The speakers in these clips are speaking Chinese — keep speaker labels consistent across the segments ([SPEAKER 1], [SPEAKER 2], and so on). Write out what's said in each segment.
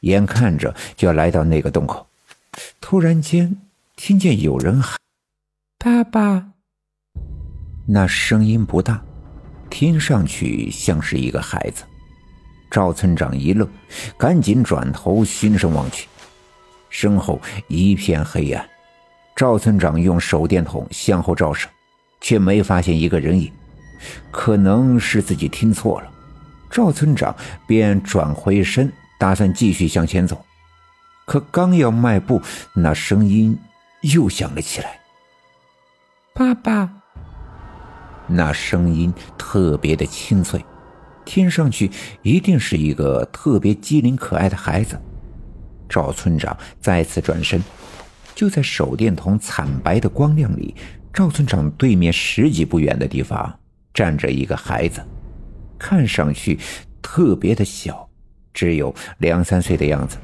[SPEAKER 1] 眼看着就要来到那个洞口，突然间听见有人喊：“
[SPEAKER 2] 爸爸！”
[SPEAKER 1] 那声音不大，听上去像是一个孩子。赵村长一愣，赶紧转头循声望去，身后一片黑暗。赵村长用手电筒向后照射，却没发现一个人影。可能是自己听错了，赵村长便转回身，打算继续向前走。可刚要迈步，那声音又响了起来：“
[SPEAKER 2] 爸爸！”
[SPEAKER 1] 那声音特别的清脆，听上去一定是一个特别机灵可爱的孩子。赵村长再次转身，就在手电筒惨白的光亮里，赵村长对面十几步远的地方站着一个孩子，看上去特别的小，只有两三岁的样子。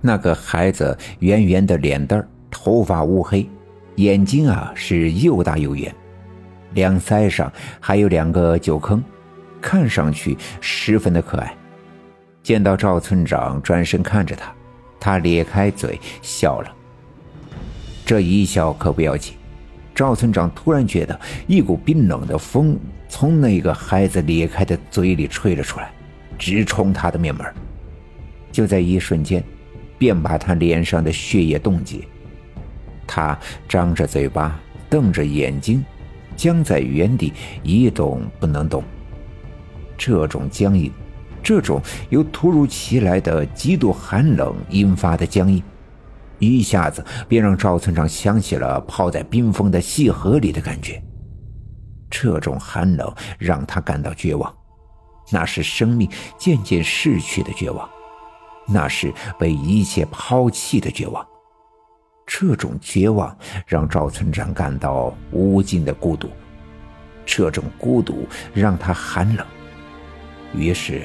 [SPEAKER 1] 那个孩子圆圆的脸蛋头发乌黑，眼睛啊是又大又圆。两腮上还有两个酒坑，看上去十分的可爱。见到赵村长转身看着他，他咧开嘴笑了。这一笑可不要紧，赵村长突然觉得一股冰冷的风从那个孩子咧开的嘴里吹了出来，直冲他的面门。就在一瞬间，便把他脸上的血液冻结。他张着嘴巴，瞪着眼睛。僵在原地一动不能动。这种僵硬，这种由突如其来的极度寒冷引发的僵硬，一下子便让赵村长想起了泡在冰封的细河里的感觉。这种寒冷让他感到绝望，那是生命渐渐逝去的绝望，那是被一切抛弃的绝望。这种绝望让赵村长感到无尽的孤独，这种孤独让他寒冷。于是，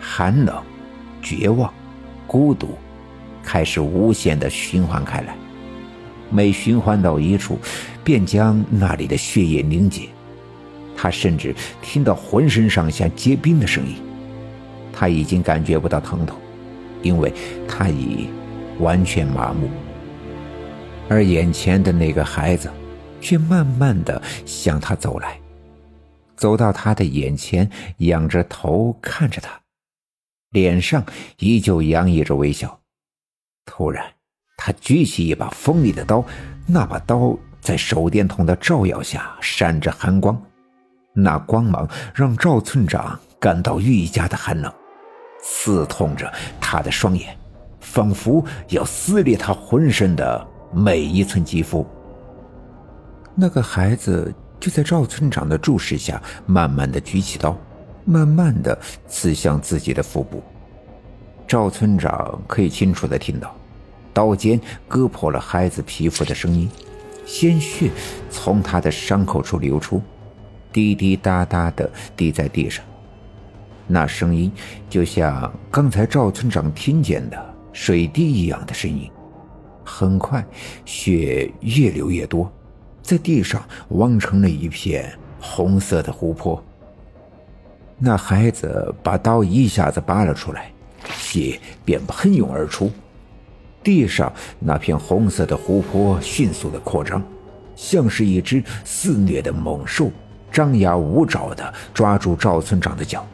[SPEAKER 1] 寒冷、绝望、孤独开始无限的循环开来。每循环到一处，便将那里的血液凝结。他甚至听到浑身上下结冰的声音。他已经感觉不到疼痛，因为他已完全麻木。而眼前的那个孩子，却慢慢的向他走来，走到他的眼前，仰着头看着他，脸上依旧洋溢着微笑。突然，他举起一把锋利的刀，那把刀在手电筒的照耀下闪着寒光，那光芒让赵村长感到愈加的寒冷，刺痛着他的双眼，仿佛要撕裂他浑身的。每一寸肌肤。那个孩子就在赵村长的注视下，慢慢的举起刀，慢慢的刺向自己的腹部。赵村长可以清楚的听到，刀尖割破了孩子皮肤的声音，鲜血从他的伤口处流出，滴滴答答的滴在地上。那声音就像刚才赵村长听见的水滴一样的声音。很快，血越流越多，在地上汪成了一片红色的湖泊。那孩子把刀一下子拔了出来，血便喷涌而出。地上那片红色的湖泊迅速的扩张，像是一只肆虐的猛兽，张牙舞爪的抓住赵村长的脚，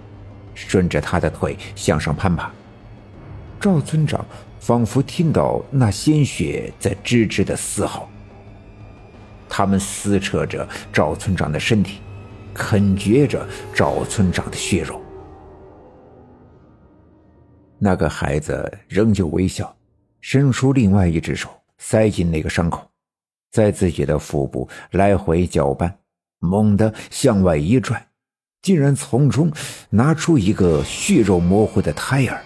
[SPEAKER 1] 顺着他的腿向上攀爬。赵村长。仿佛听到那鲜血在吱吱的嘶吼，他们撕扯着赵村长的身体，啃嚼着赵村长的血肉。那个孩子仍旧微笑，伸出另外一只手，塞进那个伤口，在自己的腹部来回搅拌，猛地向外一拽，竟然从中拿出一个血肉模糊的胎儿。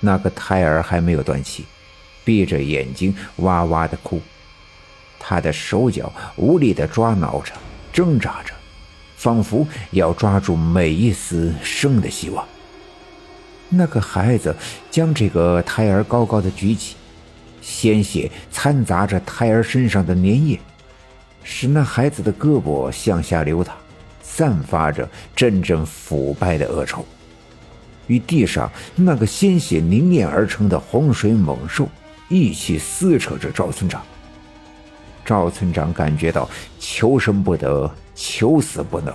[SPEAKER 1] 那个胎儿还没有断气，闭着眼睛哇哇的哭，他的手脚无力的抓挠着，挣扎着，仿佛要抓住每一丝生的希望。那个孩子将这个胎儿高高的举起，鲜血掺杂着胎儿身上的粘液，使那孩子的胳膊向下流淌，散发着阵阵腐败的恶臭。与地上那个鲜血凝练而成的洪水猛兽一起撕扯着赵村长。赵村长感觉到求生不得，求死不能。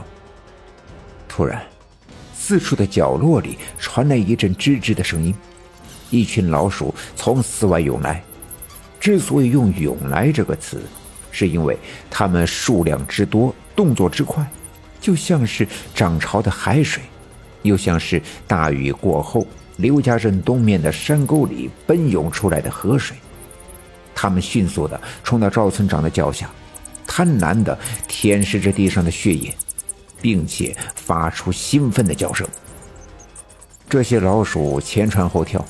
[SPEAKER 1] 突然，四处的角落里传来一阵吱吱的声音，一群老鼠从寺外涌来。之所以用“涌来”这个词，是因为它们数量之多，动作之快，就像是涨潮的海水，又像是大雨过后刘家镇东面的山沟里奔涌出来的河水。它们迅速地冲到赵村长的脚下，贪婪地舔舐着地上的血液，并且发出兴奋的叫声。这些老鼠前窜后跳，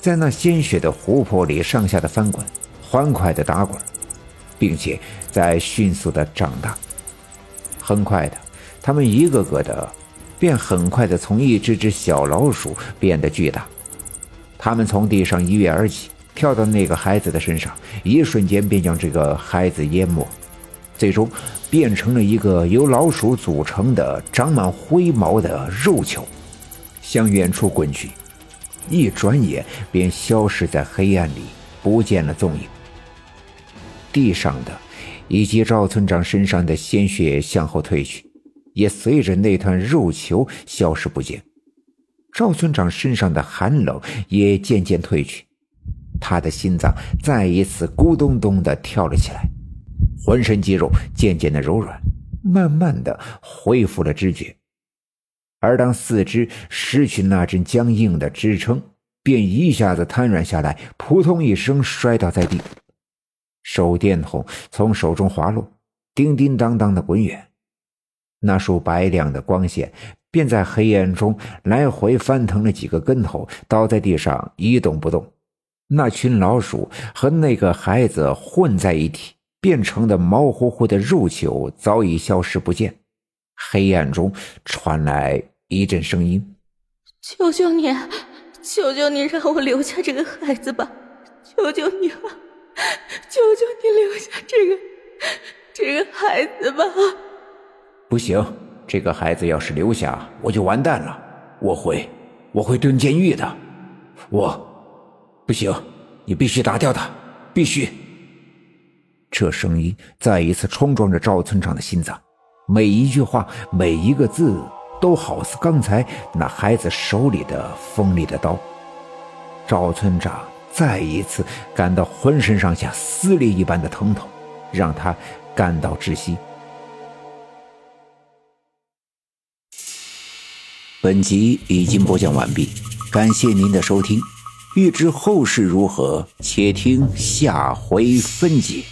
[SPEAKER 1] 在那鲜血的湖泊里上下的翻滚。欢快的打滚，并且在迅速的长大。很快的，他们一个个的，便很快的从一只只小老鼠变得巨大。他们从地上一跃而起，跳到那个孩子的身上，一瞬间便将这个孩子淹没，最终变成了一个由老鼠组成的、长满灰毛的肉球，向远处滚去，一转眼便消失在黑暗里，不见了踪影。地上的，以及赵村长身上的鲜血向后退去，也随着那团肉球消失不见。赵村长身上的寒冷也渐渐退去，他的心脏再一次咕咚咚的跳了起来，浑身肌肉渐渐的柔软，慢慢的恢复了知觉。而当四肢失去那阵僵硬的支撑，便一下子瘫软下来，扑通一声摔倒在地。手电筒从手中滑落，叮叮当当的滚远，那束白亮的光线便在黑暗中来回翻腾了几个跟头，倒在地上一动不动。那群老鼠和那个孩子混在一起，变成的毛乎乎的肉球早已消失不见。黑暗中传来一阵声音：“
[SPEAKER 3] 求求你，求求你，让我留下这个孩子吧！求求你了！”求求你留下这个这个孩子吧！
[SPEAKER 1] 不行，这个孩子要是留下，我就完蛋了。我会，我会蹲监狱的。我不行，你必须打掉他，必须！这声音再一次冲撞着赵村长的心脏，每一句话，每一个字，都好似刚才那孩子手里的锋利的刀。赵村长。再一次感到浑身上下撕裂一般的疼痛，让他感到窒息。本集已经播讲完毕，感谢您的收听。欲知后事如何，且听下回分解。